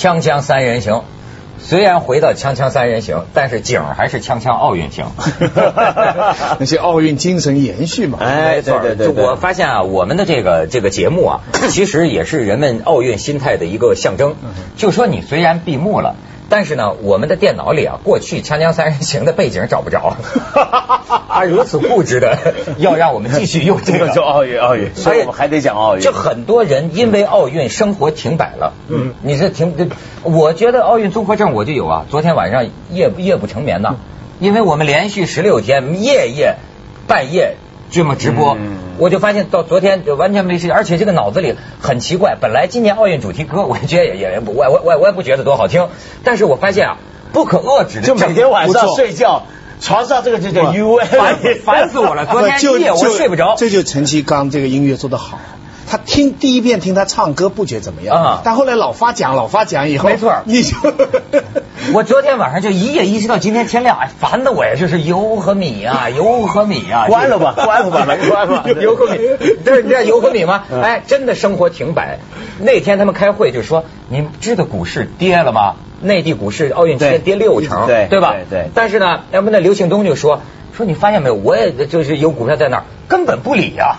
锵锵三人行。虽然回到锵锵三人行，但是景儿还是锵锵奥运行。那些奥运精神延续嘛。哎，对对对，我发现啊，我们的这个这个节目啊，其实也是人们奥运心态的一个象征。就说你虽然闭幕了。但是呢，我们的电脑里啊，过去《锵锵三人行》的背景找不着，他如此固执的 要让我们继续用这个。就奥运奥运，所以我们还得讲奥运。就很多人因为奥运生活停摆了，嗯，你这停，我觉得奥运综合症我就有啊，昨天晚上夜夜不成眠呐，因为我们连续十六天夜夜半夜。这么直播，我就发现到昨天就完全没时间，而且这个脑子里很奇怪。本来今年奥运主题歌，我觉得也也我我我我也不觉得多好听，但是我发现啊，不可遏制的，就每天晚上睡觉床上这个就叫 U，烦烦死我了。昨天 夜我睡不着，这就陈其刚这个音乐做得好。他听第一遍听他唱歌不觉得怎么样啊，但后来老发奖老发奖以后，没错，你就 我昨天晚上就一夜一直到今天天亮，哎，烦的我呀，就是油和米啊，油和米啊，关了吧，关了吧，关了吧，油和米，这是你这油和米吗？哎，真的生活停摆。那天他们开会就说，你知道股市跌了吗？内地股市奥运期间跌六成，对对吧？对。但是呢，要不那刘庆东就说，说你发现没有，我也就是有股票在那儿，根本不理呀。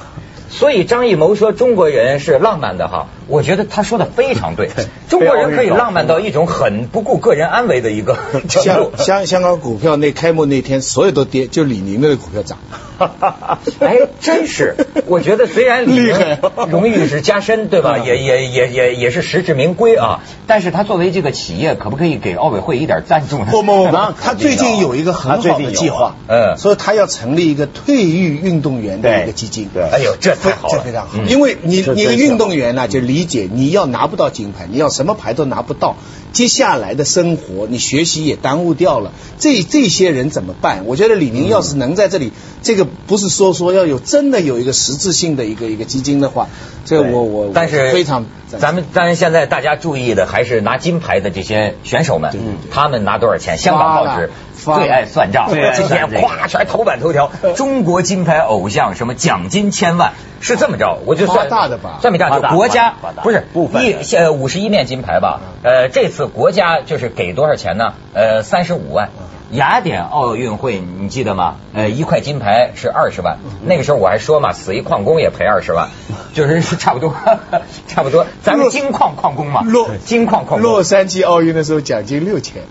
所以张艺谋说中国人是浪漫的哈，我觉得他说的非常对。中国人可以浪漫到一种很不顾个人安危的一个香香香港股票那开幕那天，所有都跌，就李宁的股票涨。哎，真是，我觉得虽然李宁 荣誉是加深，对吧？也也也也也是实至名归啊。但是他作为这个企业，可不可以给奥委会一点赞助呢？不不不，他最近有一个很好的计划，嗯，所以他要成立一个退役运动员的一个基金。对，哎呦，这太好了，这非常好。因为你你运动员呢，就理解你要拿不到金牌，你要什么牌都拿不到。接下来的生活，你学习也耽误掉了。这这些人怎么办？我觉得李宁要是能在这里，这个不是说说要有真的有一个实质性的一个一个基金的话，这个我我但是非常。咱们当然现在大家注意的还是拿金牌的这些选手们，他们拿多少钱？香港报纸最爱算账，今天咵全头版头条，中国金牌偶像什么奖金千万，是这么着？我就算大的吧，算没大，就国家不是一呃五十一面金牌吧？呃，这次国家就是给多少钱呢？呃，三十五万。雅典奥运会你记得吗？呃，一块金牌是二十万，那个时候我还说嘛，死一矿工也赔二十万，就是差不多，差不多。咱们金矿矿工嘛，洛金矿矿工。洛杉矶奥运的时候奖金六千，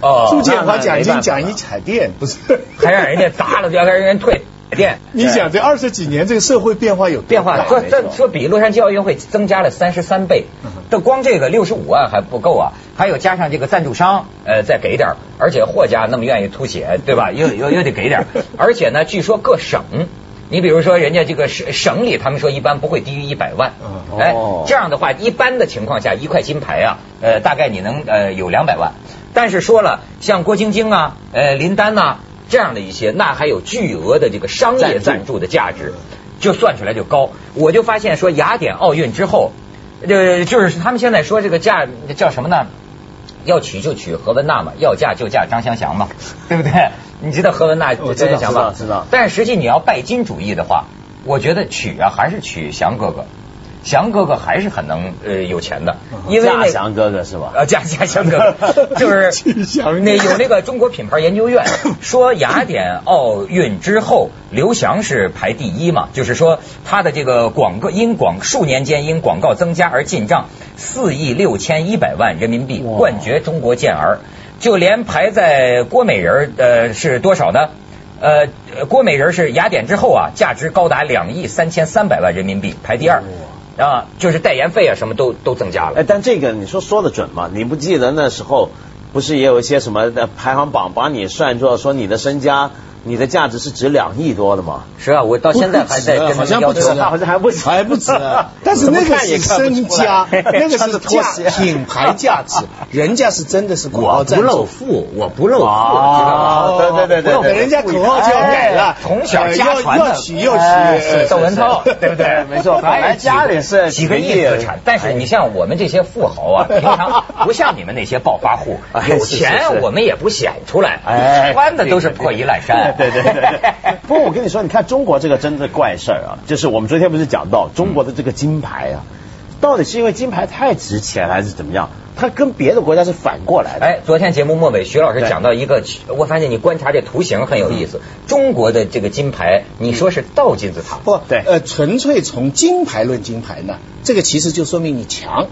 哦，朱建华奖金奖一彩电，不是，还让人家砸了，就要让人家退彩。电，你想这二十几年这个社会变化有变化了？说这说比洛杉矶奥运会增加了三十三倍，这光这个六十五万还不够啊，还有加上这个赞助商呃再给点，而且霍家那么愿意吐血对吧？又又又得给点，而且呢，据说各省，你比如说人家这个省省里，他们说一般不会低于一百万，哎，这样的话一般的情况下一块金牌啊，呃大概你能呃有两百万，但是说了像郭晶晶啊，呃林丹呐。这样的一些，那还有巨额的这个商业赞助的价值，就算出来就高。我就发现说，雅典奥运之后，呃，就是他们现在说这个价叫什么呢？要娶就娶何文娜嘛，要嫁就嫁张湘祥嘛，对不对？你知道何文娜张湘祥吗？知道。但实际你要拜金主义的话，我觉得娶啊还是娶祥哥哥。祥哥哥还是很能呃有钱的，因为那祥哥哥是吧？啊，嫁嫁祥哥哥 就是那有那个中国品牌研究院 说雅典奥运之后，刘翔是排第一嘛，就是说他的这个广告因广数年间因广告增加而进账四亿六千一百万人民币，冠绝中国健儿。就连排在郭美人呃是多少呢？呃，郭美人是雅典之后啊，价值高达两亿三千三百万人民币，排第二。啊，就是代言费啊，什么都都增加了。哎，但这个你说说的准吗？你不记得那时候不是也有一些什么排行榜，把你算作说你的身家？你的价值是值两亿多的吗？是啊，我到现在还在好像不止，好像还不止，还不止。但是那个是身家，那个是价品牌价值，人家是真的是我不露富，我不露富，知道吗？对对对对，人家口号就要改了，从小家传的，窦文涛，对不对？没错，本来家里是几个亿资产，但是你像我们这些富豪啊，平常不像你们那些暴发户，有钱我们也不显出来，穿的都是破衣烂衫。对对对，不过我跟你说，你看中国这个真的怪事儿啊，就是我们昨天不是讲到中国的这个金牌啊，到底是因为金牌太值钱，还是怎么样？它跟别的国家是反过来的。哎，昨天节目末尾，徐老师讲到一个，我发现你观察这图形很有意思。中国的这个金牌，你说是倒金字塔？不，对，呃，纯粹从金牌论金牌呢，这个其实就说明你强。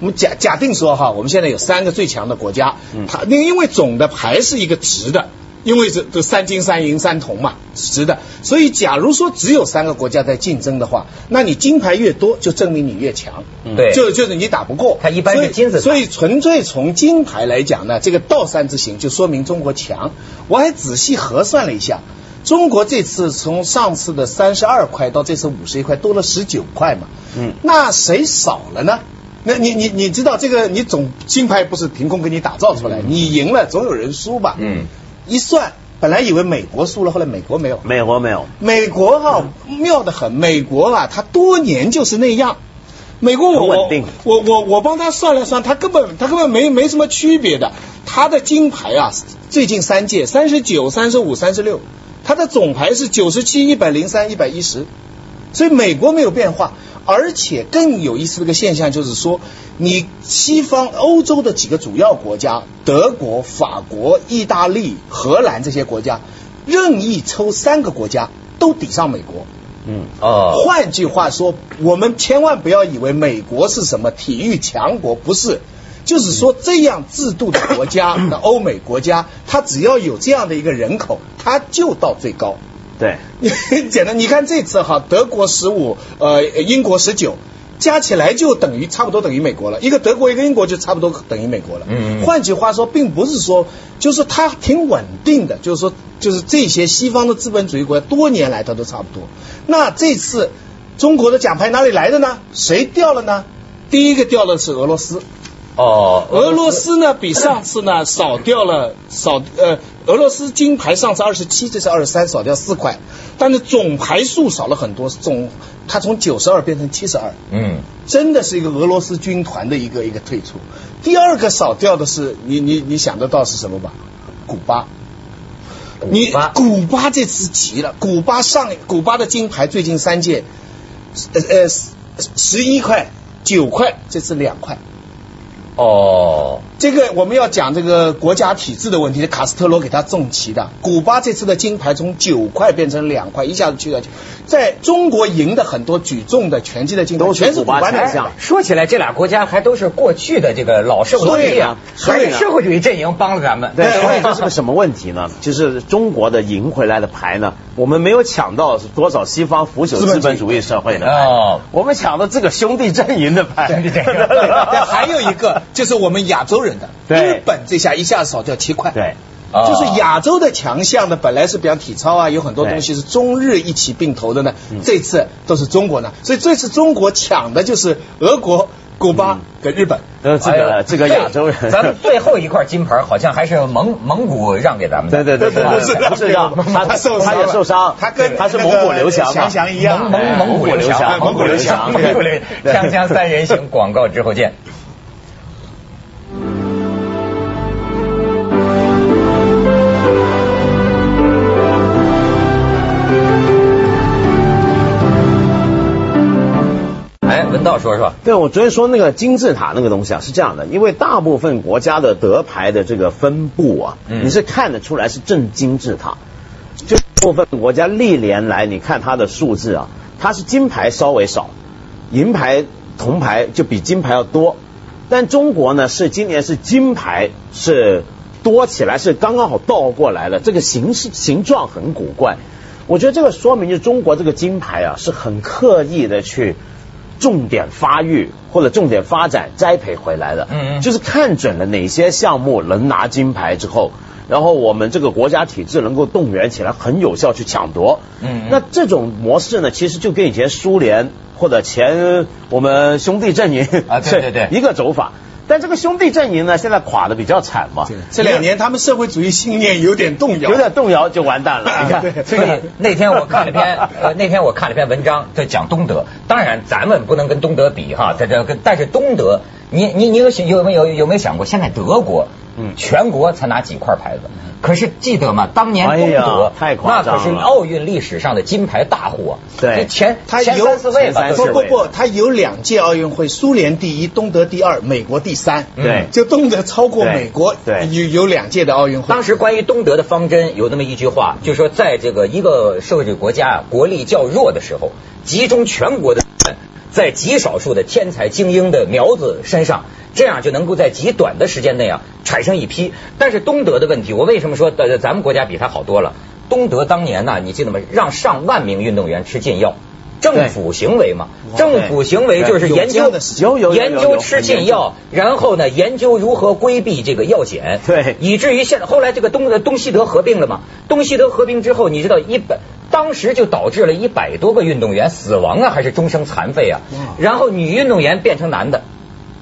我们假假定说哈，我们现在有三个最强的国家，它因因为总的牌是一个直的。因为这这三金三银三铜嘛，值的，所以假如说只有三个国家在竞争的话，那你金牌越多，就证明你越强。对，就就是你打不过。它一般是金子。所以纯粹从金牌来讲呢，这个倒三之行就说明中国强。我还仔细核算了一下，中国这次从上次的三十二块到这次五十一块，多了十九块嘛。嗯。那谁少了呢？那你你你知道这个？你总金牌不是凭空给你打造出来，你赢了总有人输吧？嗯。一算，本来以为美国输了，后来美国没有，美国没有，美国哈妙得很，美国啊，他多年就是那样。美国我稳定，我我我帮他算了算，他根本他根本没没什么区别的。他的金牌啊，最近三届三十九、三十五、三十六，他的总牌是九十七、一百零三、一百一十，所以美国没有变化。而且更有意思的一个现象就是说，你西方欧洲的几个主要国家，德国、法国、意大利、荷兰这些国家，任意抽三个国家都抵上美国。嗯哦。换句话说，我们千万不要以为美国是什么体育强国，不是。就是说，这样制度的国家 的欧美国家，它只要有这样的一个人口，它就到最高。对，简单，你看这次哈，德国十五，呃，英国十九，加起来就等于差不多等于美国了。一个德国，一个英国就差不多等于美国了。嗯换句话说，并不是说，就是它挺稳定的，就是说，就是这些西方的资本主义国家多年来它都差不多。那这次中国的奖牌哪里来的呢？谁掉了呢？第一个掉的是俄罗斯。哦，俄罗斯呢比上次呢少掉了少呃，俄罗斯金牌上次二十七，这次二十三，少掉四块，但是总牌数少了很多，总它从九十二变成七十二，嗯，真的是一个俄罗斯军团的一个一个退出。第二个少掉的是你你你想得到是什么吧？古巴，你古巴这次急了，古巴上古巴的金牌最近三届，呃呃十一块九块，这次两块。哦，这个我们要讲这个国家体制的问题，是卡斯特罗给他重旗的。古巴这次的金牌从九块变成两块，一下子去掉去。在中国赢的很多举重的拳击的金牌，全是古巴奖项。说起来，这俩国家还都是过去的这个老社会主义啊，还是社会主义阵营帮了咱们。对，所以这 是个什么问题呢？就是中国的赢回来的牌呢，我们没有抢到多少西方腐朽资本主义社会的牌，我们抢的这个兄弟阵营的牌。对对对还有一个。就是我们亚洲人的，日本这下一下子少掉七块，对，就是亚洲的强项呢，本来是比方体操啊，有很多东西是中日一起并投的呢，这次都是中国呢，所以这次中国抢的就是俄国、古巴跟日本，呃，这个这个亚洲人，咱们最后一块金牌好像还是蒙蒙古让给咱们的，对对对，不是不是让，他受他也受伤，他跟他是蒙古刘翔翔一样，蒙蒙蒙古刘翔，蒙古刘翔，蒙古刘 锵锵三人行广告之后见。道说说，对我昨天说那个金字塔那个东西啊，是这样的，因为大部分国家的得牌的这个分布啊，你是看得出来是正金字塔，就部分国家历年来你看它的数字啊，它是金牌稍微少，银牌、铜牌就比金牌要多，但中国呢是今年是金牌是多起来是刚刚好倒过来了，这个形式形状很古怪，我觉得这个说明就中国这个金牌啊是很刻意的去。重点发育或者重点发展栽培回来的，嗯嗯，就是看准了哪些项目能拿金牌之后，然后我们这个国家体制能够动员起来，很有效去抢夺，嗯，那这种模式呢，其实就跟以前苏联或者前我们兄弟阵营啊，对对对，一个走法。但这个兄弟阵营呢，现在垮的比较惨嘛。这两年他们社会主义信念有点动摇，有点动摇就完蛋了。你看，所以那天我看了篇，呃，那天我看了篇文章，在讲东德。当然，咱们不能跟东德比哈，在这跟，但是东德，你你你有有没有有没有想过，现在德国嗯，全国才拿几块牌子。可是记得吗？当年东德那可是奥运历史上的金牌大户啊！对，前前三四位吧，不不不，他有两届奥运会，苏联第一，东德第二，美国第三。对，就东德超过美国，对，有有两届的奥运会。当时关于东德的方针有那么一句话，就说在这个一个社会主义国家国力较弱的时候，集中全国的在极少数的天才精英的苗子身上。这样就能够在极短的时间内啊产生一批，但是东德的问题，我为什么说呃咱们国家比他好多了？东德当年呢，你记得吗？让上万名运动员吃禁药，政府行为嘛，政府行为就是研究研究吃禁药，然后呢研究如何规避这个药检，对，以至于现在后来这个东东西德合并了嘛，东西德合并之后，你知道一百当时就导致了一百多个运动员死亡啊，还是终生残废啊，然后女运动员变成男的。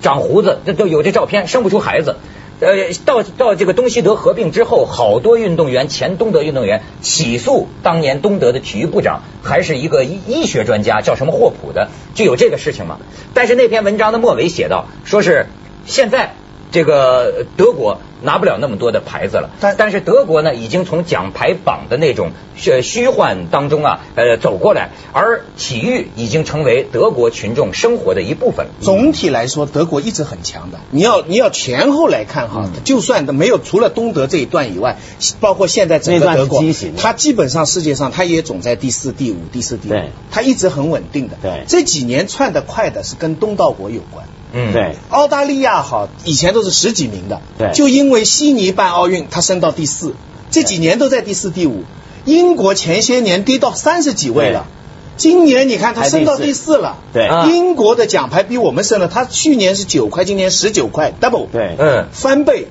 长胡子，这都有这照片，生不出孩子。呃，到到这个东西德合并之后，好多运动员，前东德运动员起诉当年东德的体育部长，还是一个医医学专家，叫什么霍普的，就有这个事情嘛。但是那篇文章的末尾写到，说是现在这个德国。拿不了那么多的牌子了，但但是德国呢，已经从奖牌榜的那种虚虚幻当中啊，呃走过来，而体育已经成为德国群众生活的一部分。总体来说，德国一直很强的。你要你要前后来看哈，就算没有除了东德这一段以外，包括现在整个德国，它基本上世界上它也总在第四、第五、第四、第五，它一直很稳定的。对，这几年窜得快的是跟东道国有关。嗯，对，澳大利亚好，以前都是十几名的，对，就因为悉尼办奥运，它升到第四，这几年都在第四、第五。英国前些年跌到三十几位了，今年你看它升到第四了，对，英国的奖牌比我们升了，它去年是九块，今年十九块，double，对，嗯，翻倍，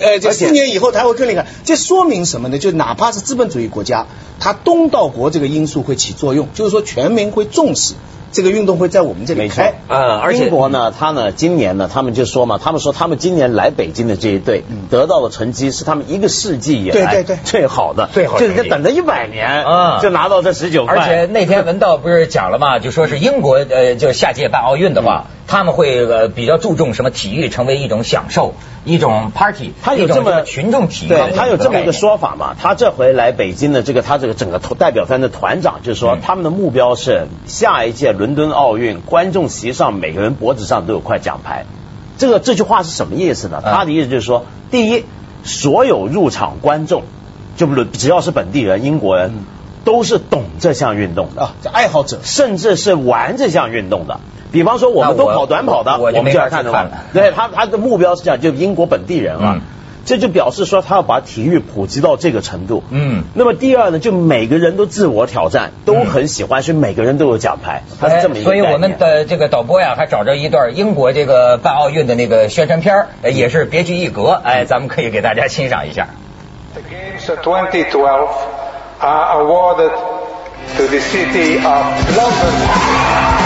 呃，这四年以后它会更厉害，这说明什么呢？就哪怕是资本主义国家，它东道国这个因素会起作用，就是说全民会重视。这个运动会在我们这里开，嗯，而且英国呢，他呢，今年呢，他们就说嘛，他们说他们今年来北京的这一队得到的成绩是他们一个世纪以来最好的，最好就是等了一百年，就拿到这十九块。而且那天文道不是讲了嘛，就说是英国呃，就下届办奥运的话。他们会呃比较注重什么体育成为一种享受，一种 party，他有这么群众体育，对他有这么一个说法嘛？他这回来北京的这个他这个整个代表团的团长就是说，他们的目标是下一届伦敦奥运观众席上每个人脖子上都有块奖牌。这个这句话是什么意思呢？他的意思就是说，第一，所有入场观众，就不只要是本地人，英国人都是懂这项运动的啊，爱好者，甚至是玩这项运动的。比方说，我们都跑短跑的，我们就要看的话。对他，他的目标是这样，就英国本地人啊，这就表示说他要把体育普及到这个程度。嗯。那么第二呢，就每个人都自我挑战，都很喜欢，所以每个人都有奖牌。他是这么一个所以我们的这个导播呀，还找着一段英国这个办奥运的那个宣传片也是别具一格。哎，咱们可以给大家欣赏一下。The Games 2012 are awarded to the city of London.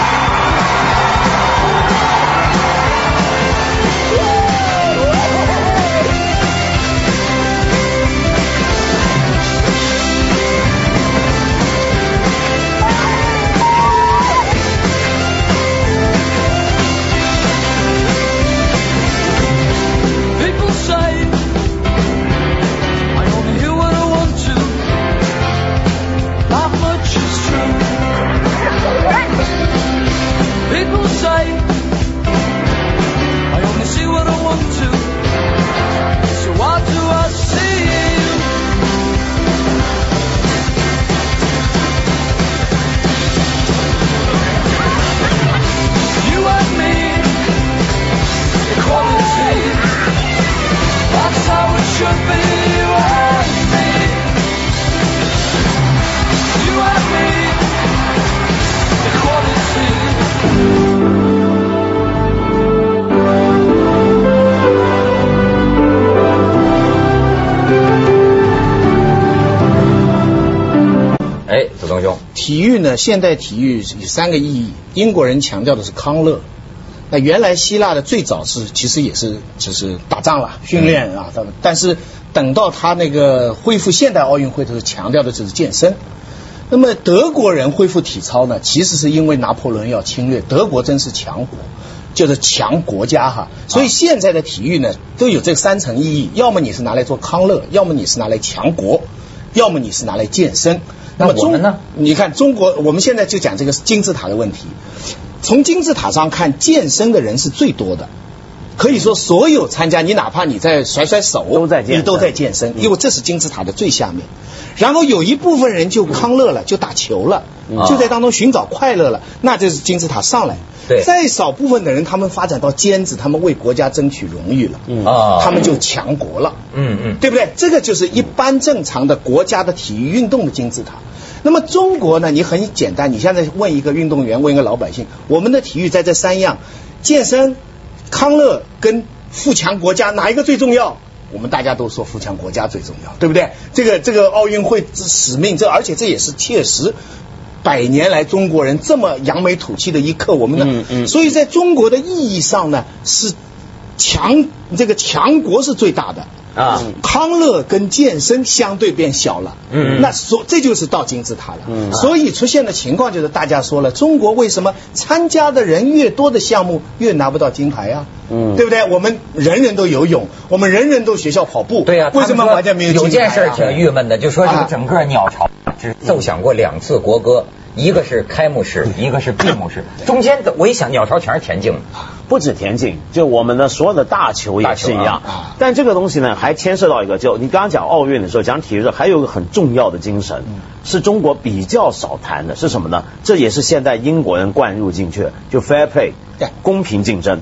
体育呢？现代体育有三个意义。英国人强调的是康乐。那原来希腊的最早是其实也是就是打仗了训练啊，但是等到他那个恢复现代奥运会的时候，强调的就是健身。那么德国人恢复体操呢，其实是因为拿破仑要侵略，德国真是强国。就是强国家哈。所以现在的体育呢，都有这三层意义：要么你是拿来做康乐，要么你是拿来强国，要么你是拿来健身。那么我们呢？你看中国，我们现在就讲这个金字塔的问题。从金字塔上看，健身的人是最多的。可以说，所有参加你，哪怕你在甩甩手，都在健，你都在健身，因为这是金字塔的最下面。然后有一部分人就康乐了，就打球了，就在当中寻找快乐了，那就是金字塔上来。对，再少部分的人，他们发展到尖子，他们为国家争取荣誉了，啊，他们就强国了，嗯嗯，对不对？这个就是一般正常的国家的体育运动的金字塔。那么中国呢？你很简单，你现在问一个运动员，问一个老百姓，我们的体育在这三样，健身。康乐跟富强国家哪一个最重要？我们大家都说富强国家最重要，对不对？这个这个奥运会使命，这而且这也是切实百年来中国人这么扬眉吐气的一刻。我们的，所以在中国的意义上呢，是强这个强国是最大的。啊，康乐跟健身相对变小了，嗯，那所这就是到金字塔了，嗯，所以出现的情况就是大家说了，中国为什么参加的人越多的项目越拿不到金牌啊？嗯，对不对？我们人人都游泳，我们人人都学校跑步，对呀，为什么国家没有？有件事挺郁闷的，就说这个整个鸟巢只奏响过两次国歌。一个是开幕式，一个是闭幕式，中间的我一想，鸟巢全是田径，不止田径，就我们的所有的大球也是一样。但这个东西呢，还牵涉到一个，就你刚刚讲奥运的时候，讲体育的时候，还有一个很重要的精神，是中国比较少谈的，是什么呢？这也是现在英国人灌入进去的，就 fair play，公平竞争。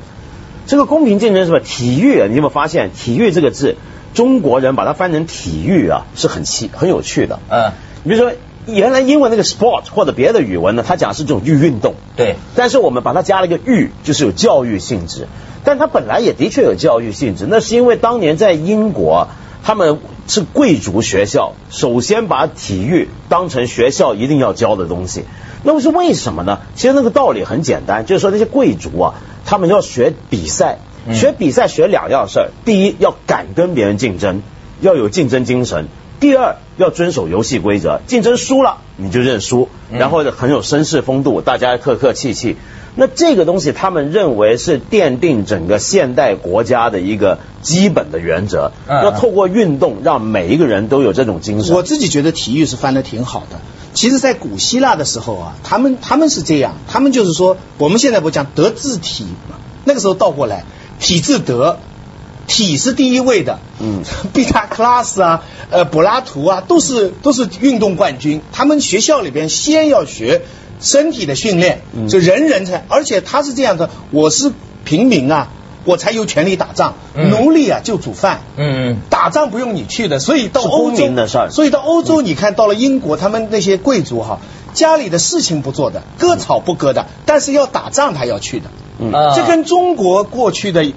这个公平竞争是吧？体育，你有没有发现，体育这个字，中国人把它翻成体育啊，是很奇很有趣的。嗯，你比如说。原来英文那个 sport 或者别的语文呢，它讲是这种运运动，对。但是我们把它加了一个育，就是有教育性质。但它本来也的确有教育性质，那是因为当年在英国，他们是贵族学校，首先把体育当成学校一定要教的东西。那么是为什么呢？其实那个道理很简单，就是说那些贵族啊，他们要学比赛，学比赛学两样事儿：第一，要敢跟别人竞争，要有竞争精神。第二要遵守游戏规则，竞争输了你就认输，然后很有绅士风度，大家客客气气。那这个东西他们认为是奠定整个现代国家的一个基本的原则，要透过运动让每一个人都有这种精神。我自己觉得体育是翻的挺好的。其实，在古希腊的时候啊，他们他们是这样，他们就是说，我们现在不讲德智体嘛，那个时候倒过来，体智德。体是第一位的，嗯，毕达哥拉斯啊，呃，柏拉图啊，都是都是运动冠军。他们学校里边先要学身体的训练，就人人才，而且他是这样的，我是平民啊，我才有权利打仗，奴隶啊就煮饭，嗯，打仗不用你去的，所以到欧洲，所以到欧洲，你看到了英国，他们那些贵族哈，家里的事情不做的，割草不割的，但是要打仗他要去的，嗯，这跟中国过去的。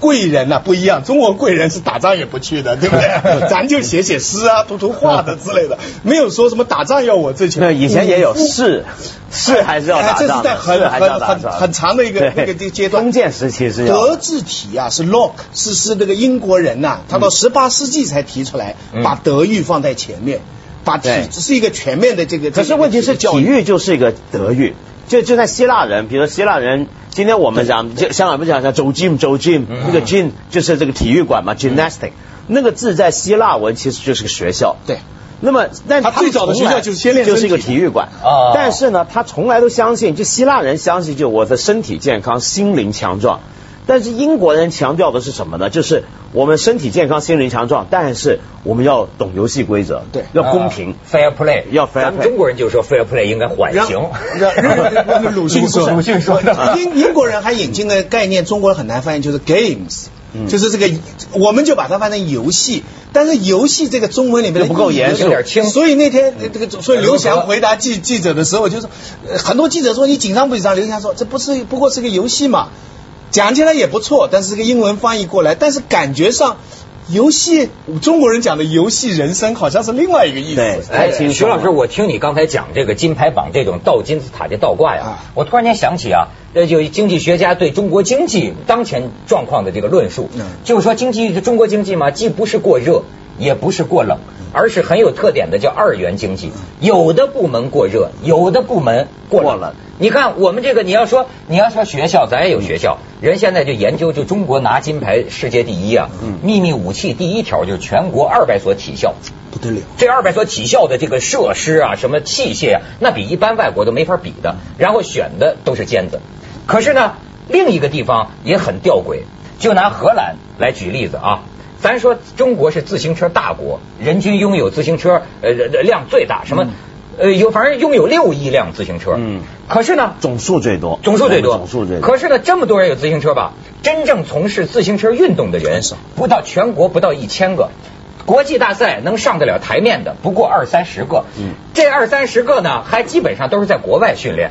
贵人呐不一样，中国贵人是打仗也不去的，对不对？咱就写写诗啊、涂涂画的之类的，没有说什么打仗要我这群。以前也有是是还是要打仗，这是在很很很很长的一个那个阶段。封建时期是德智体啊，是 Locke 是是那个英国人呐，他到十八世纪才提出来，把德育放在前面，把体这是一个全面的这个。可是问题是体育就是一个德育。就就在希腊人，比如说希腊人，今天我们讲，就香港不讲叫走 gym 走 gym，那个 gym 就是这个体育馆嘛，gymnastic，那个字在希腊文其实就是个学校。对。那么，但他最早的学校就是先练就是一个体育馆。啊。但是呢，他从来都相信，就希腊人相信，就我的身体健康，心灵强壮。但是英国人强调的是什么呢？就是我们身体健康、心灵强壮，但是我们要懂游戏规则，对，要公平，fair play，要 fair。咱们中国人就说 fair play 应该缓刑。鲁迅说，鲁迅说的。英英国人还引进的概念，中国人很难翻译，就是 games，就是这个，我们就把它翻成游戏。但是游戏这个中文里面不够严肃。所以那天这个，所以刘翔回答记记者的时候，就是很多记者说你紧张不紧张？刘翔说这不是不过是个游戏嘛。讲起来也不错，但是这个英文翻译过来，但是感觉上游戏中国人讲的游戏人生好像是另外一个意思。对，哎，徐老师，我听你刚才讲这个金牌榜这种倒金字塔的倒挂呀，我突然间想起啊，呃，就经济学家对中国经济当前状况的这个论述，就是说经济中国经济嘛，既不是过热，也不是过冷，而是很有特点的叫二元经济。有的部门过热，有的部门过冷。你看我们这个，你要说你要说学校，咱也有学校，人现在就研究，就中国拿金牌世界第一啊，秘密武器第一条就是全国二百所体校，不得了。这二百所体校的这个设施啊，什么器械啊，那比一般外国都没法比的。然后选的都是尖子。可是呢，另一个地方也很吊诡，就拿荷兰来举例子啊。咱说中国是自行车大国，人均拥有自行车呃量最大，什么？呃，有反正拥有六亿辆自行车，嗯，可是呢，总数最多，总数最多，总数最多。可是呢，这么多人有自行车吧，真正从事自行车运动的人少，不到全国不到一千个，国际大赛能上得了台面的不过二三十个，嗯，这二三十个呢，还基本上都是在国外训练。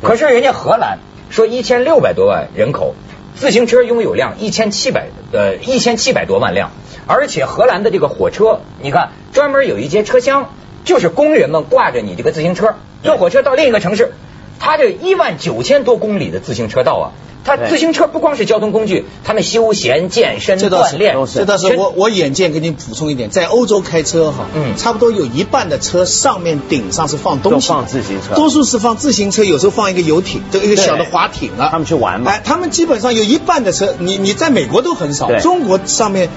可是人家荷兰说一千六百多万人口，自行车拥有量一千七百呃一千七百多万辆，而且荷兰的这个火车，你看专门有一节车厢。就是工人们挂着你这个自行车坐火车到另一个城市，它这一万九千多公里的自行车道啊，他自行车不光是交通工具，他们休闲、健身、锻炼。这倒是我我眼见给你补充一点，在欧洲开车哈，嗯，差不多有一半的车上面顶上是放东西，放自行车，多数是放自行车，有时候放一个游艇，这一个小的滑艇啊，他们去玩嘛。哎，他们基本上有一半的车，你你在美国都很少，中国上面。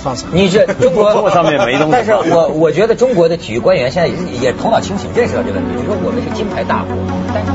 放你这 中国上面没东西，但是我我觉得中国的体育官员现在也也头脑清醒，认识到这个问题，就说我们是金牌大国，但是。